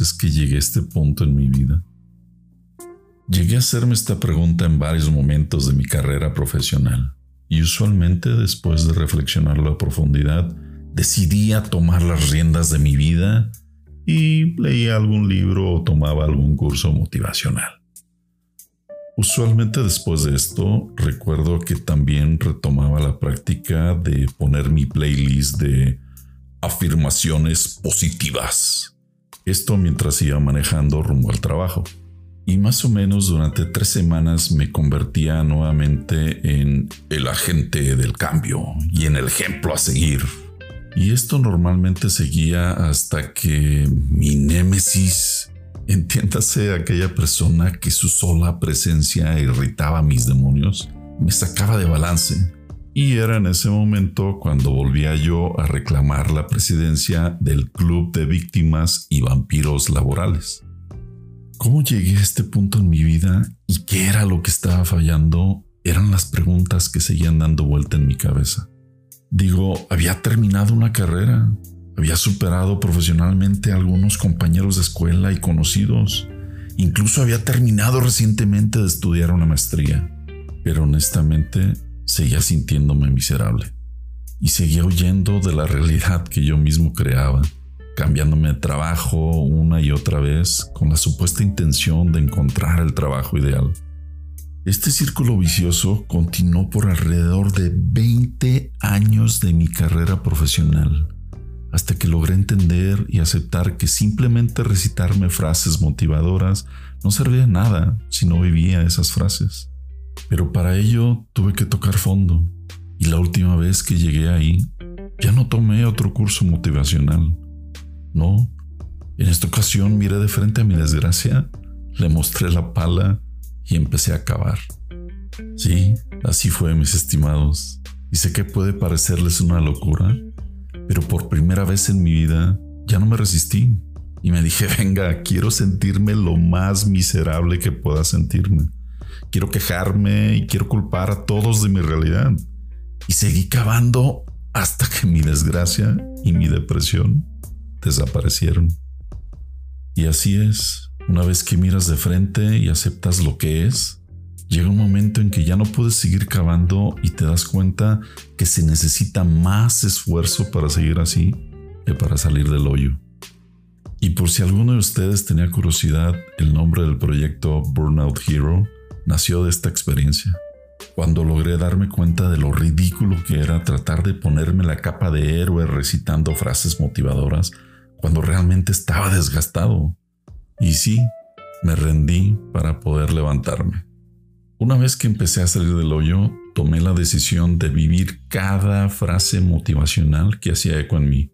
es que llegué a este punto en mi vida? Llegué a hacerme esta pregunta en varios momentos de mi carrera profesional y usualmente después de reflexionarlo a profundidad, decidía tomar las riendas de mi vida y leía algún libro o tomaba algún curso motivacional. Usualmente después de esto, recuerdo que también retomaba la práctica de poner mi playlist de afirmaciones positivas. Esto mientras iba manejando rumbo al trabajo. Y más o menos durante tres semanas me convertía nuevamente en el agente del cambio y en el ejemplo a seguir. Y esto normalmente seguía hasta que mi némesis Entiéndase aquella persona que su sola presencia irritaba a mis demonios, me sacaba de balance. Y era en ese momento cuando volvía yo a reclamar la presidencia del Club de Víctimas y Vampiros Laborales. ¿Cómo llegué a este punto en mi vida y qué era lo que estaba fallando? Eran las preguntas que seguían dando vuelta en mi cabeza. Digo, había terminado una carrera, había superado profesionalmente a algunos compañeros de escuela y conocidos. Incluso había terminado recientemente de estudiar una maestría. Pero honestamente seguía sintiéndome miserable. Y seguía huyendo de la realidad que yo mismo creaba, cambiándome de trabajo una y otra vez con la supuesta intención de encontrar el trabajo ideal. Este círculo vicioso continuó por alrededor de 20 años de mi carrera profesional hasta que logré entender y aceptar que simplemente recitarme frases motivadoras no servía de nada si no vivía esas frases. Pero para ello tuve que tocar fondo, y la última vez que llegué ahí, ya no tomé otro curso motivacional. No, en esta ocasión miré de frente a mi desgracia, le mostré la pala y empecé a cavar. Sí, así fue, mis estimados. Y sé que puede parecerles una locura, pero por primera vez en mi vida ya no me resistí y me dije, venga, quiero sentirme lo más miserable que pueda sentirme. Quiero quejarme y quiero culpar a todos de mi realidad. Y seguí cavando hasta que mi desgracia y mi depresión desaparecieron. Y así es, una vez que miras de frente y aceptas lo que es, Llega un momento en que ya no puedes seguir cavando y te das cuenta que se necesita más esfuerzo para seguir así que para salir del hoyo. Y por si alguno de ustedes tenía curiosidad, el nombre del proyecto Burnout Hero nació de esta experiencia. Cuando logré darme cuenta de lo ridículo que era tratar de ponerme la capa de héroe recitando frases motivadoras cuando realmente estaba desgastado. Y sí, me rendí para poder levantarme. Una vez que empecé a salir del hoyo, tomé la decisión de vivir cada frase motivacional que hacía eco en mí,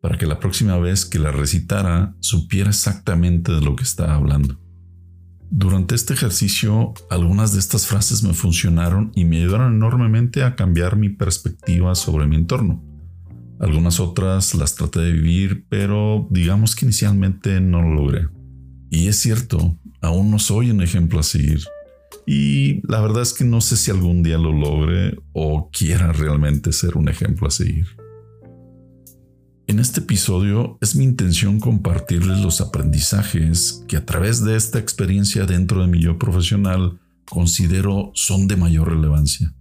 para que la próxima vez que la recitara supiera exactamente de lo que estaba hablando. Durante este ejercicio, algunas de estas frases me funcionaron y me ayudaron enormemente a cambiar mi perspectiva sobre mi entorno. Algunas otras las traté de vivir, pero digamos que inicialmente no lo logré. Y es cierto, aún no soy un ejemplo a seguir, y la verdad es que no sé si algún día lo logre o quiera realmente ser un ejemplo a seguir. En este episodio es mi intención compartirles los aprendizajes que a través de esta experiencia dentro de mi yo profesional considero son de mayor relevancia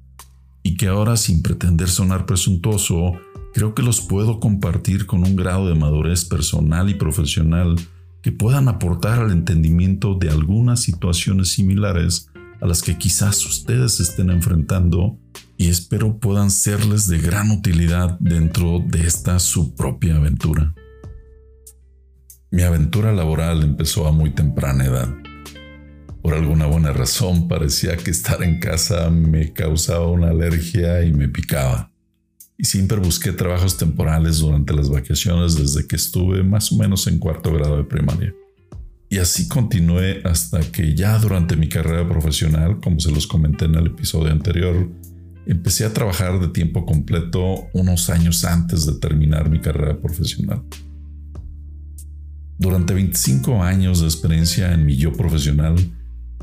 y que ahora sin pretender sonar presuntuoso, creo que los puedo compartir con un grado de madurez personal y profesional que puedan aportar al entendimiento de algunas situaciones similares a las que quizás ustedes estén enfrentando y espero puedan serles de gran utilidad dentro de esta su propia aventura. Mi aventura laboral empezó a muy temprana edad. Por alguna buena razón parecía que estar en casa me causaba una alergia y me picaba. Y siempre busqué trabajos temporales durante las vacaciones desde que estuve más o menos en cuarto grado de primaria. Y así continué hasta que ya durante mi carrera profesional, como se los comenté en el episodio anterior, empecé a trabajar de tiempo completo unos años antes de terminar mi carrera profesional. Durante 25 años de experiencia en mi yo profesional,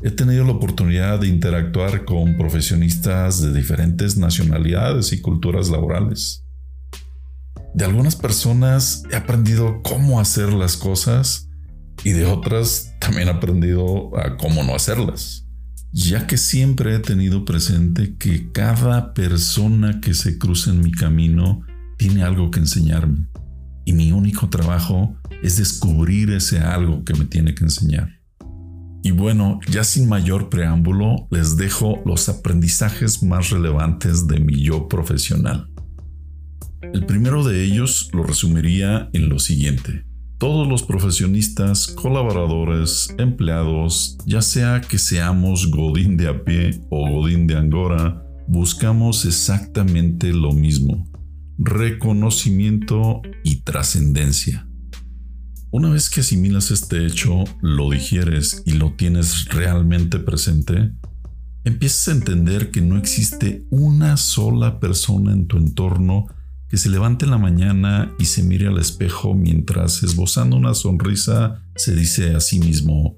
he tenido la oportunidad de interactuar con profesionistas de diferentes nacionalidades y culturas laborales. De algunas personas he aprendido cómo hacer las cosas y de otras también he aprendido a cómo no hacerlas, ya que siempre he tenido presente que cada persona que se cruza en mi camino tiene algo que enseñarme y mi único trabajo es descubrir ese algo que me tiene que enseñar. Y bueno, ya sin mayor preámbulo, les dejo los aprendizajes más relevantes de mi yo profesional. El primero de ellos lo resumiría en lo siguiente. Todos los profesionistas, colaboradores, empleados, ya sea que seamos Godín de a pie o Godín de Angora, buscamos exactamente lo mismo, reconocimiento y trascendencia. Una vez que asimilas este hecho, lo digieres y lo tienes realmente presente, empiezas a entender que no existe una sola persona en tu entorno que se levante en la mañana y se mire al espejo mientras esbozando una sonrisa se dice a sí mismo,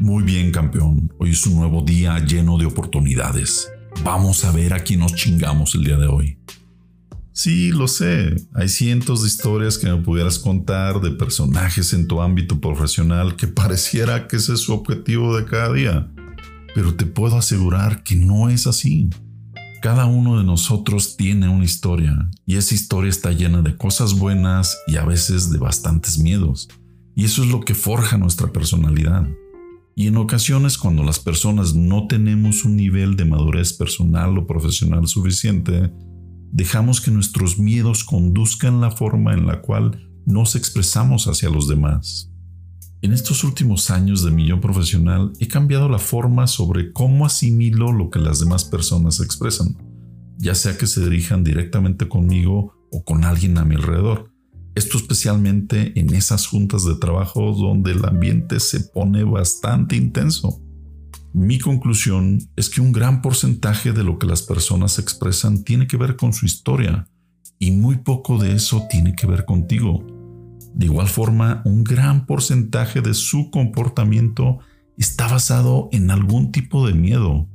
muy bien campeón, hoy es un nuevo día lleno de oportunidades. Vamos a ver a quién nos chingamos el día de hoy. Sí, lo sé. Hay cientos de historias que me pudieras contar de personajes en tu ámbito profesional que pareciera que ese es su objetivo de cada día. Pero te puedo asegurar que no es así. Cada uno de nosotros tiene una historia y esa historia está llena de cosas buenas y a veces de bastantes miedos. Y eso es lo que forja nuestra personalidad. Y en ocasiones cuando las personas no tenemos un nivel de madurez personal o profesional suficiente, dejamos que nuestros miedos conduzcan la forma en la cual nos expresamos hacia los demás. En estos últimos años de mi yo profesional he cambiado la forma sobre cómo asimilo lo que las demás personas expresan, ya sea que se dirijan directamente conmigo o con alguien a mi alrededor. Esto especialmente en esas juntas de trabajo donde el ambiente se pone bastante intenso. Mi conclusión es que un gran porcentaje de lo que las personas expresan tiene que ver con su historia y muy poco de eso tiene que ver contigo. De igual forma, un gran porcentaje de su comportamiento está basado en algún tipo de miedo.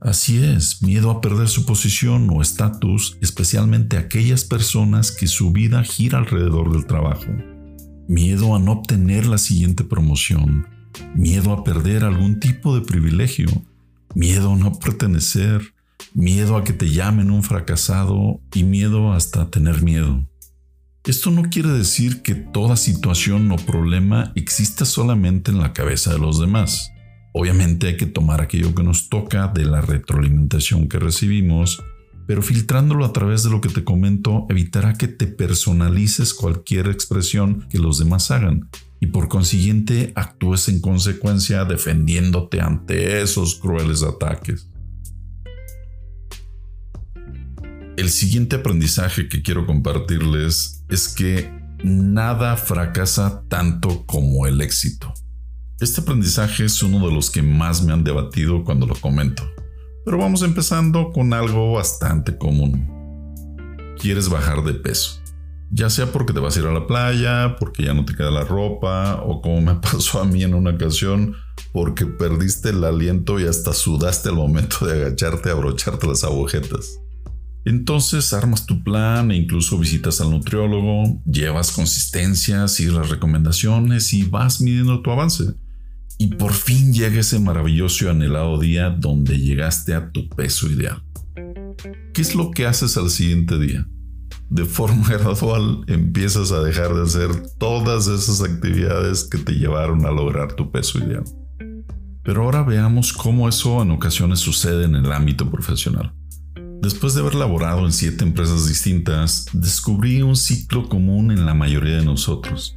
Así es, miedo a perder su posición o estatus, especialmente aquellas personas que su vida gira alrededor del trabajo. Miedo a no obtener la siguiente promoción, miedo a perder algún tipo de privilegio, miedo a no pertenecer, miedo a que te llamen un fracasado y miedo hasta tener miedo. Esto no quiere decir que toda situación o problema exista solamente en la cabeza de los demás. Obviamente hay que tomar aquello que nos toca de la retroalimentación que recibimos, pero filtrándolo a través de lo que te comento evitará que te personalices cualquier expresión que los demás hagan y por consiguiente actúes en consecuencia defendiéndote ante esos crueles ataques. El siguiente aprendizaje que quiero compartirles es que nada fracasa tanto como el éxito. Este aprendizaje es uno de los que más me han debatido cuando lo comento, pero vamos empezando con algo bastante común. Quieres bajar de peso ya sea porque te vas a ir a la playa, porque ya no te queda la ropa, o como me pasó a mí en una ocasión, porque perdiste el aliento y hasta sudaste al momento de agacharte a abrocharte las agujetas. Entonces armas tu plan e incluso visitas al nutriólogo, llevas consistencia, sigues las recomendaciones y vas midiendo tu avance. Y por fin llega ese maravilloso y anhelado día donde llegaste a tu peso ideal. ¿Qué es lo que haces al siguiente día? de forma gradual empiezas a dejar de hacer todas esas actividades que te llevaron a lograr tu peso ideal. Pero ahora veamos cómo eso en ocasiones sucede en el ámbito profesional. Después de haber laborado en siete empresas distintas, descubrí un ciclo común en la mayoría de nosotros,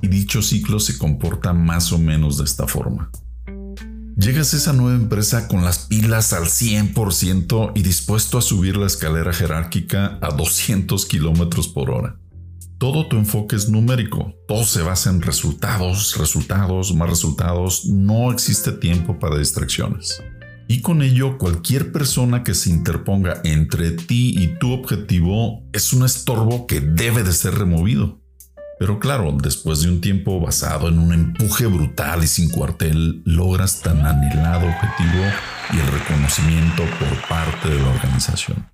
y dicho ciclo se comporta más o menos de esta forma. Llegas a esa nueva empresa con las pilas al 100% y dispuesto a subir la escalera jerárquica a 200 kilómetros por hora. Todo tu enfoque es numérico, todo se basa en resultados, resultados, más resultados, no existe tiempo para distracciones. Y con ello, cualquier persona que se interponga entre ti y tu objetivo es un estorbo que debe de ser removido. Pero claro, después de un tiempo basado en un empuje brutal y sin cuartel, logras tan anhelado objetivo y el reconocimiento por parte de la organización.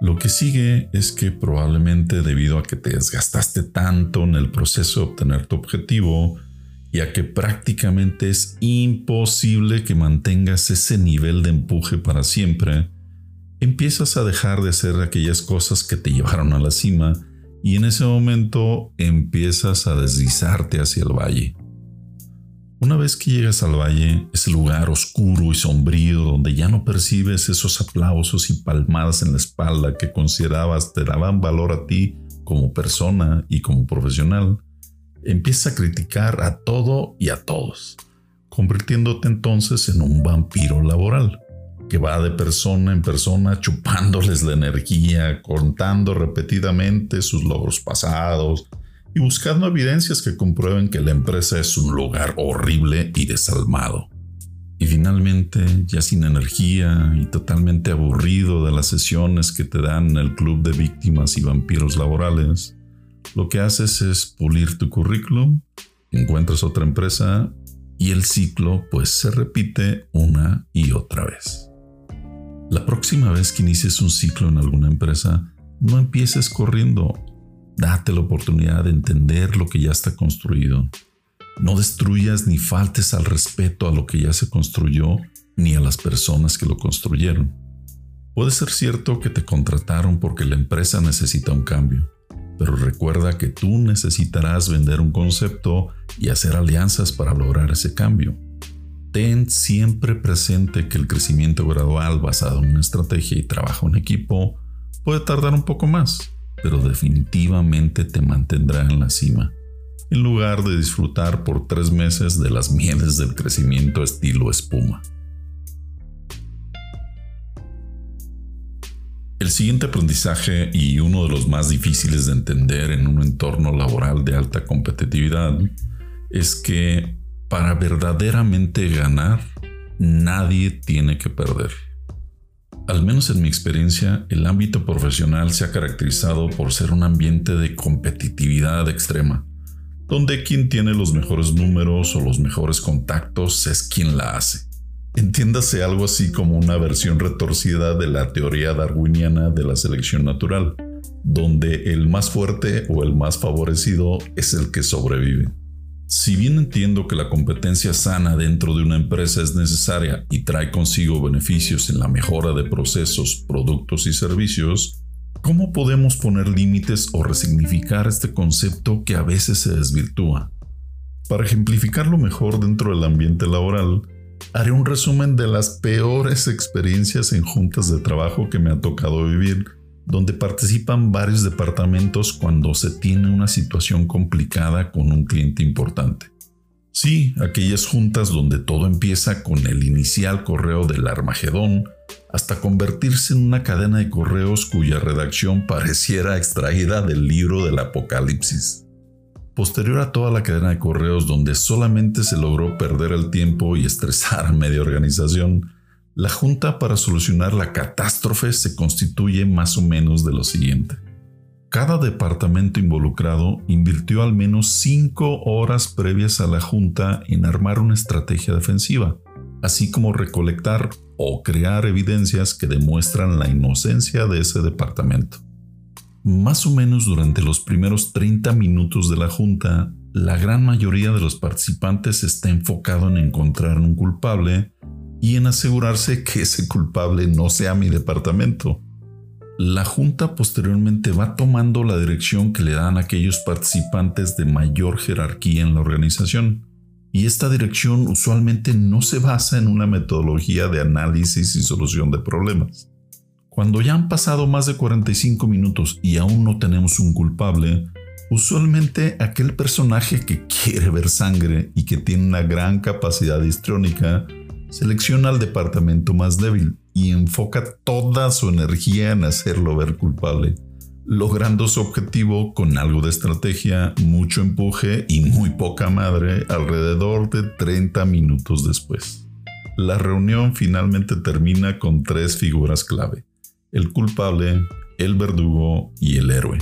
Lo que sigue es que probablemente debido a que te desgastaste tanto en el proceso de obtener tu objetivo y a que prácticamente es imposible que mantengas ese nivel de empuje para siempre, empiezas a dejar de hacer aquellas cosas que te llevaron a la cima y en ese momento empiezas a deslizarte hacia el valle. Una vez que llegas al valle, ese lugar oscuro y sombrío donde ya no percibes esos aplausos y palmadas en la espalda que considerabas te daban valor a ti como persona y como profesional, empiezas a criticar a todo y a todos, convirtiéndote entonces en un vampiro laboral que va de persona en persona chupándoles la energía, contando repetidamente sus logros pasados, y buscando evidencias que comprueben que la empresa es un lugar horrible y desalmado. Y finalmente, ya sin energía y totalmente aburrido de las sesiones que te dan el club de víctimas y vampiros laborales, lo que haces es pulir tu currículum, encuentras otra empresa y el ciclo pues se repite una y otra vez. La próxima vez que inicies un ciclo en alguna empresa, no empieces corriendo Date la oportunidad de entender lo que ya está construido. No destruyas ni faltes al respeto a lo que ya se construyó ni a las personas que lo construyeron. Puede ser cierto que te contrataron porque la empresa necesita un cambio, pero recuerda que tú necesitarás vender un concepto y hacer alianzas para lograr ese cambio. Ten siempre presente que el crecimiento gradual basado en una estrategia y trabajo en equipo puede tardar un poco más, pero definitivamente te mantendrá en la cima, en lugar de disfrutar por tres meses de las mieles del crecimiento estilo espuma. El siguiente aprendizaje y uno de los más difíciles de entender en un entorno laboral de alta competitividad es que para verdaderamente ganar, nadie tiene que perder. Al menos en mi experiencia, el ámbito profesional se ha caracterizado por ser un ambiente de competitividad extrema, donde quien tiene los mejores números o los mejores contactos es quien la hace. Entiéndase algo así como una versión retorcida de la teoría darwiniana de la selección natural, donde el más fuerte o el más favorecido es el que sobrevive. Si bien entiendo que la competencia sana dentro de una empresa es necesaria y trae consigo beneficios en la mejora de procesos, productos y servicios, ¿cómo podemos poner límites o resignificar este concepto que a veces se desvirtúa? Para ejemplificarlo mejor dentro del ambiente laboral, haré un resumen de las peores experiencias en juntas de trabajo que me ha tocado vivir donde participan varios departamentos cuando se tiene una situación complicada con un cliente importante. Sí, aquellas juntas donde todo empieza con el inicial correo del Armagedón hasta convertirse en una cadena de correos cuya redacción pareciera extraída del libro del Apocalipsis. Posterior a toda la cadena de correos donde solamente se logró perder el tiempo y estresar a media organización, la junta para solucionar la catástrofe se constituye más o menos de lo siguiente. Cada departamento involucrado invirtió al menos cinco horas previas a la junta en armar una estrategia defensiva, así como recolectar o crear evidencias que demuestran la inocencia de ese departamento. Más o menos durante los primeros 30 minutos de la junta, la gran mayoría de los participantes está enfocado en encontrar un culpable y en asegurarse que ese culpable no sea mi departamento. La Junta posteriormente va tomando la dirección que le dan aquellos participantes de mayor jerarquía en la organización, y esta dirección usualmente no se basa en una metodología de análisis y solución de problemas. Cuando ya han pasado más de 45 minutos y aún no tenemos un culpable, usualmente aquel personaje que quiere ver sangre y que tiene una gran capacidad histriónica Selecciona al departamento más débil y enfoca toda su energía en hacerlo ver culpable, logrando su objetivo con algo de estrategia, mucho empuje y muy poca madre alrededor de 30 minutos después. La reunión finalmente termina con tres figuras clave, el culpable, el verdugo y el héroe,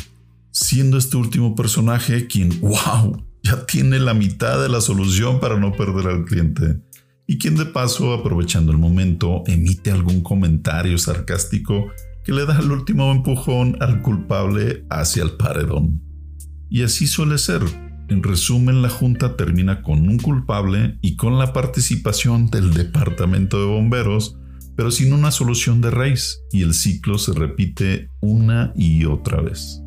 siendo este último personaje quien, wow, ya tiene la mitad de la solución para no perder al cliente y quien de paso, aprovechando el momento, emite algún comentario sarcástico que le da el último empujón al culpable hacia el paredón. Y así suele ser. En resumen, la junta termina con un culpable y con la participación del departamento de bomberos, pero sin una solución de raíz, y el ciclo se repite una y otra vez.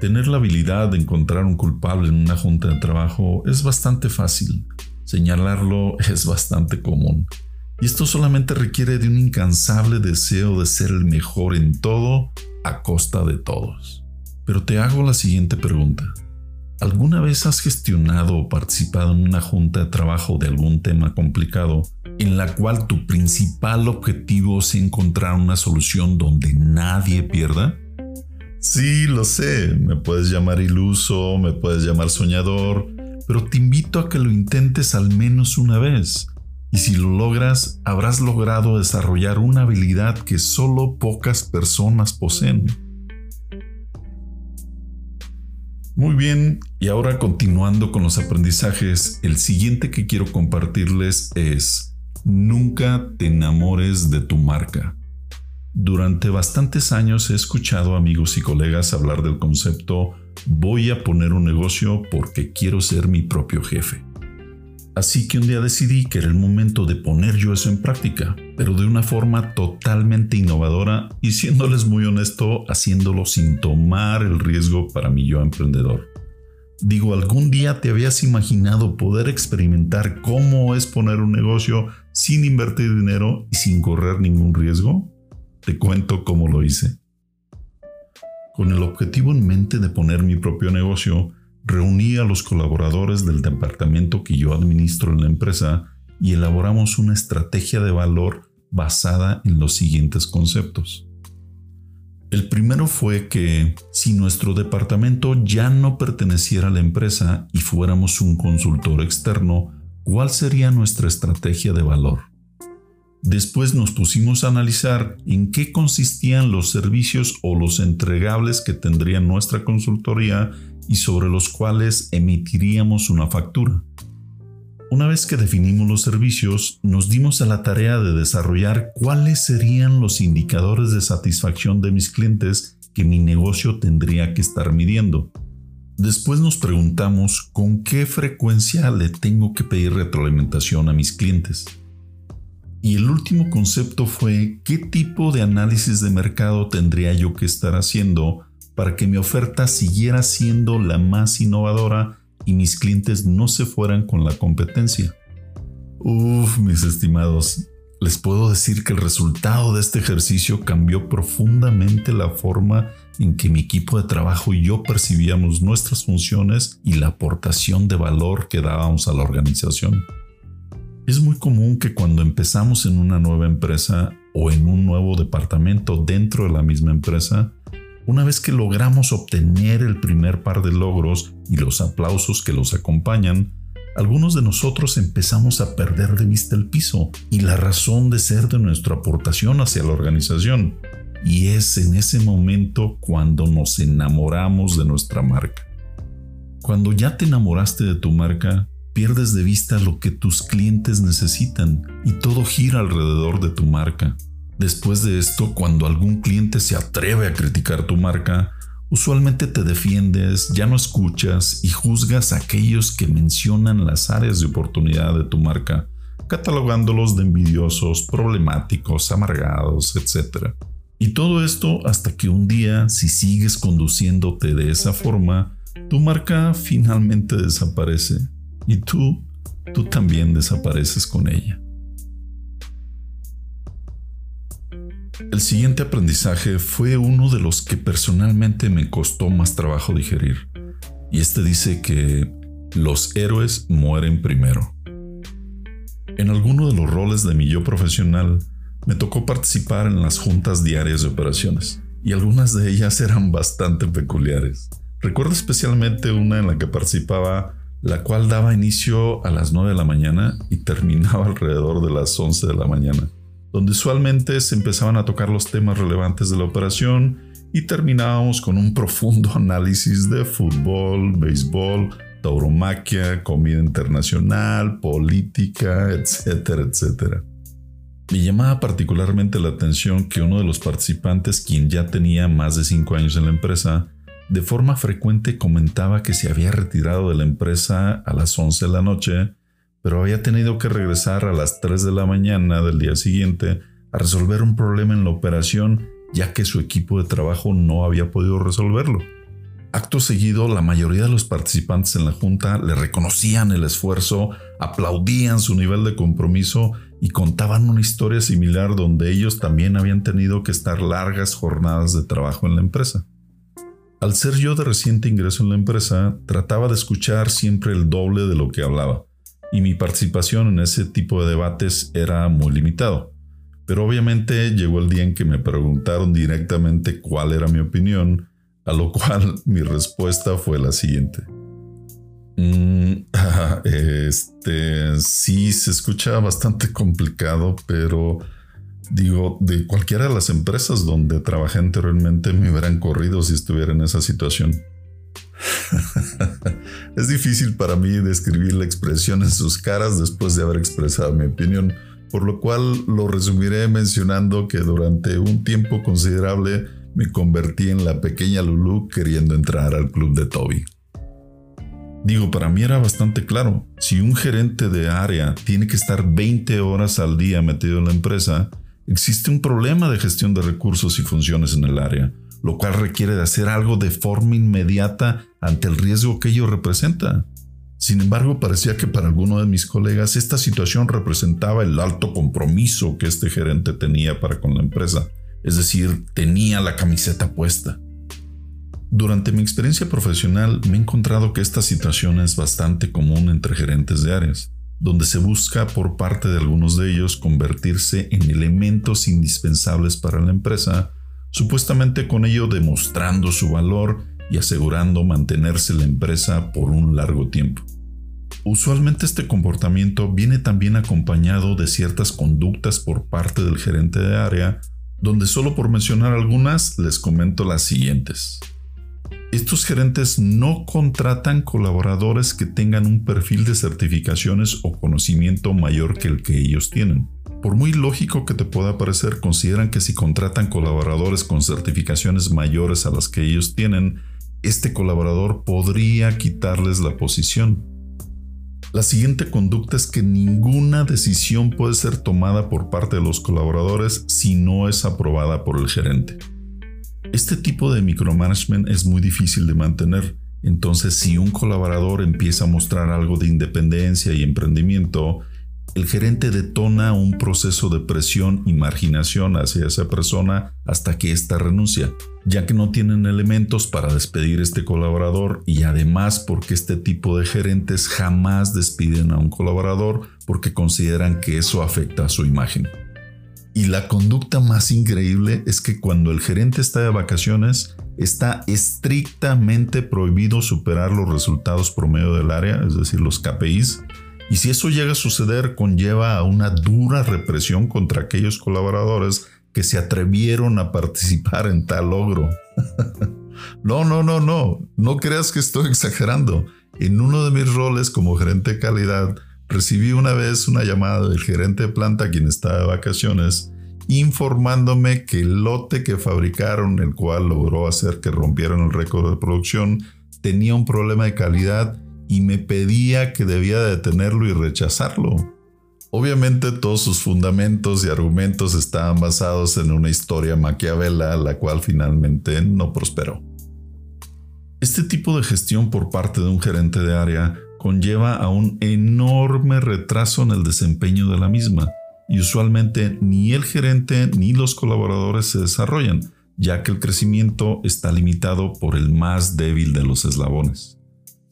Tener la habilidad de encontrar un culpable en una junta de trabajo es bastante fácil. Señalarlo es bastante común. Y esto solamente requiere de un incansable deseo de ser el mejor en todo a costa de todos. Pero te hago la siguiente pregunta. ¿Alguna vez has gestionado o participado en una junta de trabajo de algún tema complicado en la cual tu principal objetivo es encontrar una solución donde nadie pierda? Sí, lo sé, me puedes llamar iluso, me puedes llamar soñador, pero te invito a que lo intentes al menos una vez y si lo logras, habrás logrado desarrollar una habilidad que solo pocas personas poseen. Muy bien, y ahora continuando con los aprendizajes, el siguiente que quiero compartirles es, nunca te enamores de tu marca. Durante bastantes años he escuchado amigos y colegas hablar del concepto voy a poner un negocio porque quiero ser mi propio jefe. Así que un día decidí que era el momento de poner yo eso en práctica, pero de una forma totalmente innovadora y siéndoles muy honesto, haciéndolo sin tomar el riesgo para mi yo emprendedor. Digo, ¿algún día te habías imaginado poder experimentar cómo es poner un negocio sin invertir dinero y sin correr ningún riesgo? Te cuento cómo lo hice. Con el objetivo en mente de poner mi propio negocio, Reuní a los colaboradores del departamento que yo administro en la empresa y elaboramos una estrategia de valor basada en los siguientes conceptos. El primero fue que si nuestro departamento ya no perteneciera a la empresa y fuéramos un consultor externo, ¿cuál sería nuestra estrategia de valor? Después nos pusimos a analizar en qué consistían los servicios o los entregables que tendría nuestra consultoría y sobre los cuales emitiríamos una factura. Una vez que definimos los servicios, nos dimos a la tarea de desarrollar cuáles serían los indicadores de satisfacción de mis clientes que mi negocio tendría que estar midiendo. Después nos preguntamos con qué frecuencia le tengo que pedir retroalimentación a mis clientes. Y el último concepto fue qué tipo de análisis de mercado tendría yo que estar haciendo para que mi oferta siguiera siendo la más innovadora y mis clientes no se fueran con la competencia. Uf, mis estimados, les puedo decir que el resultado de este ejercicio cambió profundamente la forma en que mi equipo de trabajo y yo percibíamos nuestras funciones y la aportación de valor que dábamos a la organización. Es muy común que cuando empezamos en una nueva empresa o en un nuevo departamento dentro de la misma empresa, una vez que logramos obtener el primer par de logros y los aplausos que los acompañan, algunos de nosotros empezamos a perder de vista el piso y la razón de ser de nuestra aportación hacia la organización. Y es en ese momento cuando nos enamoramos de nuestra marca. Cuando ya te enamoraste de tu marca, pierdes de vista lo que tus clientes necesitan y todo gira alrededor de tu marca. Después de esto, cuando algún cliente se atreve a criticar tu marca, usualmente te defiendes, ya no escuchas y juzgas a aquellos que mencionan las áreas de oportunidad de tu marca, catalogándolos de envidiosos, problemáticos, amargados, etc. Y todo esto hasta que un día, si sigues conduciéndote de esa forma, tu marca finalmente desaparece y tú, tú también desapareces con ella. El siguiente aprendizaje fue uno de los que personalmente me costó más trabajo digerir, y este dice que los héroes mueren primero. En alguno de los roles de mi yo profesional, me tocó participar en las juntas diarias de operaciones, y algunas de ellas eran bastante peculiares. Recuerdo especialmente una en la que participaba, la cual daba inicio a las 9 de la mañana y terminaba alrededor de las 11 de la mañana donde usualmente se empezaban a tocar los temas relevantes de la operación y terminábamos con un profundo análisis de fútbol, béisbol, tauromaquia, comida internacional, política, etcétera, etcétera. Me llamaba particularmente la atención que uno de los participantes, quien ya tenía más de 5 años en la empresa, de forma frecuente comentaba que se había retirado de la empresa a las 11 de la noche, pero había tenido que regresar a las 3 de la mañana del día siguiente a resolver un problema en la operación ya que su equipo de trabajo no había podido resolverlo. Acto seguido, la mayoría de los participantes en la junta le reconocían el esfuerzo, aplaudían su nivel de compromiso y contaban una historia similar donde ellos también habían tenido que estar largas jornadas de trabajo en la empresa. Al ser yo de reciente ingreso en la empresa, trataba de escuchar siempre el doble de lo que hablaba, y mi participación en ese tipo de debates era muy limitado. Pero obviamente llegó el día en que me preguntaron directamente cuál era mi opinión, a lo cual mi respuesta fue la siguiente. Mm, este sí se escucha bastante complicado, pero digo, de cualquiera de las empresas donde trabajé anteriormente me hubieran corrido si estuviera en esa situación. es difícil para mí describir la expresión en sus caras después de haber expresado mi opinión, por lo cual lo resumiré mencionando que durante un tiempo considerable me convertí en la pequeña Lulu queriendo entrar al club de Toby. Digo, para mí era bastante claro, si un gerente de área tiene que estar 20 horas al día metido en la empresa, existe un problema de gestión de recursos y funciones en el área, lo cual requiere de hacer algo de forma inmediata ante el riesgo que ello representa. Sin embargo, parecía que para alguno de mis colegas esta situación representaba el alto compromiso que este gerente tenía para con la empresa, es decir, tenía la camiseta puesta. Durante mi experiencia profesional me he encontrado que esta situación es bastante común entre gerentes de áreas, donde se busca por parte de algunos de ellos convertirse en elementos indispensables para la empresa, supuestamente con ello demostrando su valor y asegurando mantenerse la empresa por un largo tiempo. Usualmente este comportamiento viene también acompañado de ciertas conductas por parte del gerente de área donde solo por mencionar algunas les comento las siguientes. Estos gerentes no contratan colaboradores que tengan un perfil de certificaciones o conocimiento mayor que el que ellos tienen. Por muy lógico que te pueda parecer, consideran que si contratan colaboradores con certificaciones mayores a las que ellos tienen, este colaborador podría quitarles la posición. La siguiente conducta es que ninguna decisión puede ser tomada por parte de los colaboradores si no es aprobada por el gerente. Este tipo de micromanagement es muy difícil de mantener, entonces si un colaborador empieza a mostrar algo de independencia y emprendimiento, el gerente detona un proceso de presión y marginación hacia esa persona hasta que ésta renuncia, ya que no tienen elementos para despedir a este colaborador y además porque este tipo de gerentes jamás despiden a un colaborador porque consideran que eso afecta a su imagen. Y la conducta más increíble es que cuando el gerente está de vacaciones, está estrictamente prohibido superar los resultados promedio del área, es decir, los KPIs, y si eso llega a suceder, conlleva a una dura represión contra aquellos colaboradores que se atrevieron a participar en tal logro. no, no, no, no, no creas que estoy exagerando. En uno de mis roles como gerente de calidad, recibí una vez una llamada del gerente de planta quien estaba de vacaciones informándome que el lote que fabricaron, el cual logró hacer que rompieran el récord de producción, tenía un problema de calidad y me pedía que debía detenerlo y rechazarlo. Obviamente todos sus fundamentos y argumentos estaban basados en una historia maquiavela, la cual finalmente no prosperó. Este tipo de gestión por parte de un gerente de área conlleva a un enorme retraso en el desempeño de la misma, y usualmente ni el gerente ni los colaboradores se desarrollan, ya que el crecimiento está limitado por el más débil de los eslabones.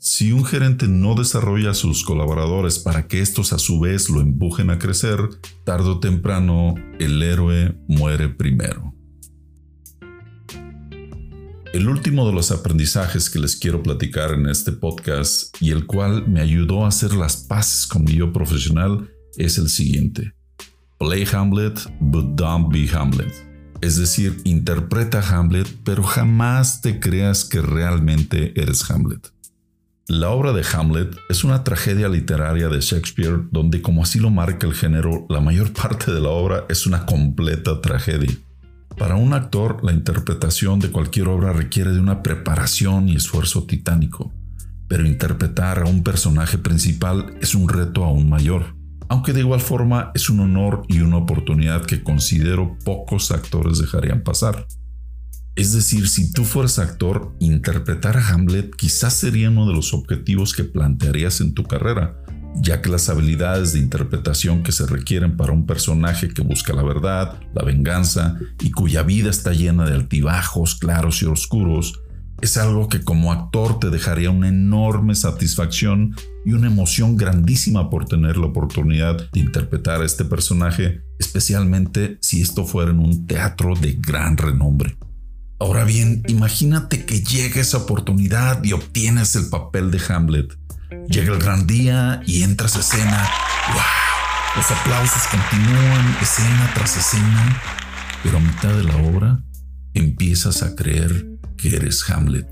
Si un gerente no desarrolla a sus colaboradores para que estos a su vez lo empujen a crecer, tarde o temprano el héroe muere primero. El último de los aprendizajes que les quiero platicar en este podcast y el cual me ayudó a hacer las paces con mi yo profesional es el siguiente. Play Hamlet, but don't be Hamlet. Es decir, interpreta Hamlet, pero jamás te creas que realmente eres Hamlet. La obra de Hamlet es una tragedia literaria de Shakespeare donde, como así lo marca el género, la mayor parte de la obra es una completa tragedia. Para un actor, la interpretación de cualquier obra requiere de una preparación y esfuerzo titánico, pero interpretar a un personaje principal es un reto aún mayor, aunque de igual forma es un honor y una oportunidad que considero pocos actores dejarían pasar. Es decir, si tú fueras actor, interpretar a Hamlet quizás sería uno de los objetivos que plantearías en tu carrera, ya que las habilidades de interpretación que se requieren para un personaje que busca la verdad, la venganza y cuya vida está llena de altibajos claros y oscuros, es algo que como actor te dejaría una enorme satisfacción y una emoción grandísima por tener la oportunidad de interpretar a este personaje, especialmente si esto fuera en un teatro de gran renombre. Ahora bien, imagínate que llega esa oportunidad y obtienes el papel de Hamlet. Llega el gran día y entras escena. ¡Wow! Los aplausos continúan escena tras escena, pero a mitad de la obra empiezas a creer que eres Hamlet.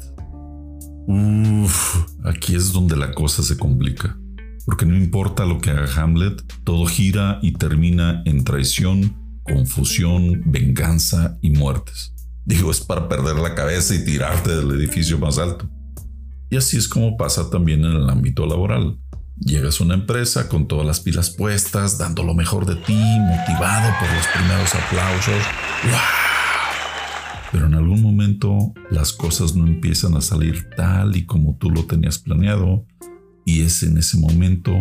Uff, aquí es donde la cosa se complica, porque no importa lo que haga Hamlet, todo gira y termina en traición, confusión, venganza y muertes. Digo, es para perder la cabeza y tirarte del edificio más alto. Y así es como pasa también en el ámbito laboral. Llegas a una empresa con todas las pilas puestas, dando lo mejor de ti, motivado por los primeros aplausos. ¡Wow! Pero en algún momento las cosas no empiezan a salir tal y como tú lo tenías planeado. Y es en ese momento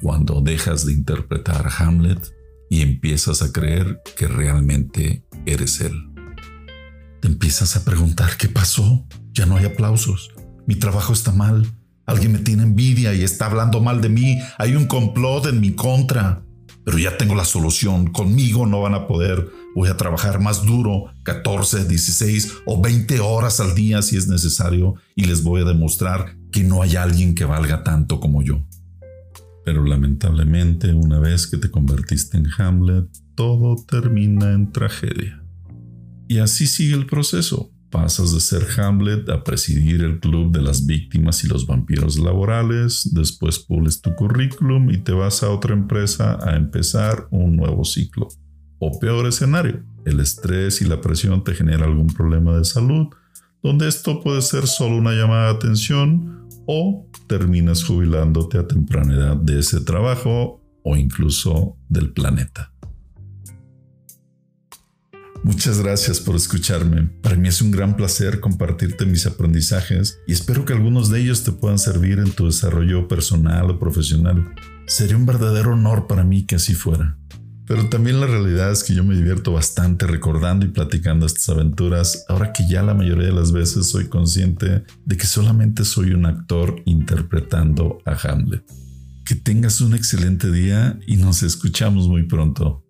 cuando dejas de interpretar a Hamlet y empiezas a creer que realmente eres él. Te empiezas a preguntar qué pasó. Ya no hay aplausos. Mi trabajo está mal. Alguien me tiene envidia y está hablando mal de mí. Hay un complot en mi contra. Pero ya tengo la solución. Conmigo no van a poder. Voy a trabajar más duro, 14, 16 o 20 horas al día si es necesario, y les voy a demostrar que no hay alguien que valga tanto como yo. Pero lamentablemente, una vez que te convertiste en Hamlet, todo termina en tragedia. Y así sigue el proceso. Pasas de ser Hamlet a presidir el club de las víctimas y los vampiros laborales, después pules tu currículum y te vas a otra empresa a empezar un nuevo ciclo. O peor escenario, el estrés y la presión te genera algún problema de salud, donde esto puede ser solo una llamada de atención o terminas jubilándote a temprana edad de ese trabajo o incluso del planeta. Muchas gracias por escucharme. Para mí es un gran placer compartirte mis aprendizajes y espero que algunos de ellos te puedan servir en tu desarrollo personal o profesional. Sería un verdadero honor para mí que así fuera. Pero también la realidad es que yo me divierto bastante recordando y platicando estas aventuras, ahora que ya la mayoría de las veces soy consciente de que solamente soy un actor interpretando a Hamlet. Que tengas un excelente día y nos escuchamos muy pronto.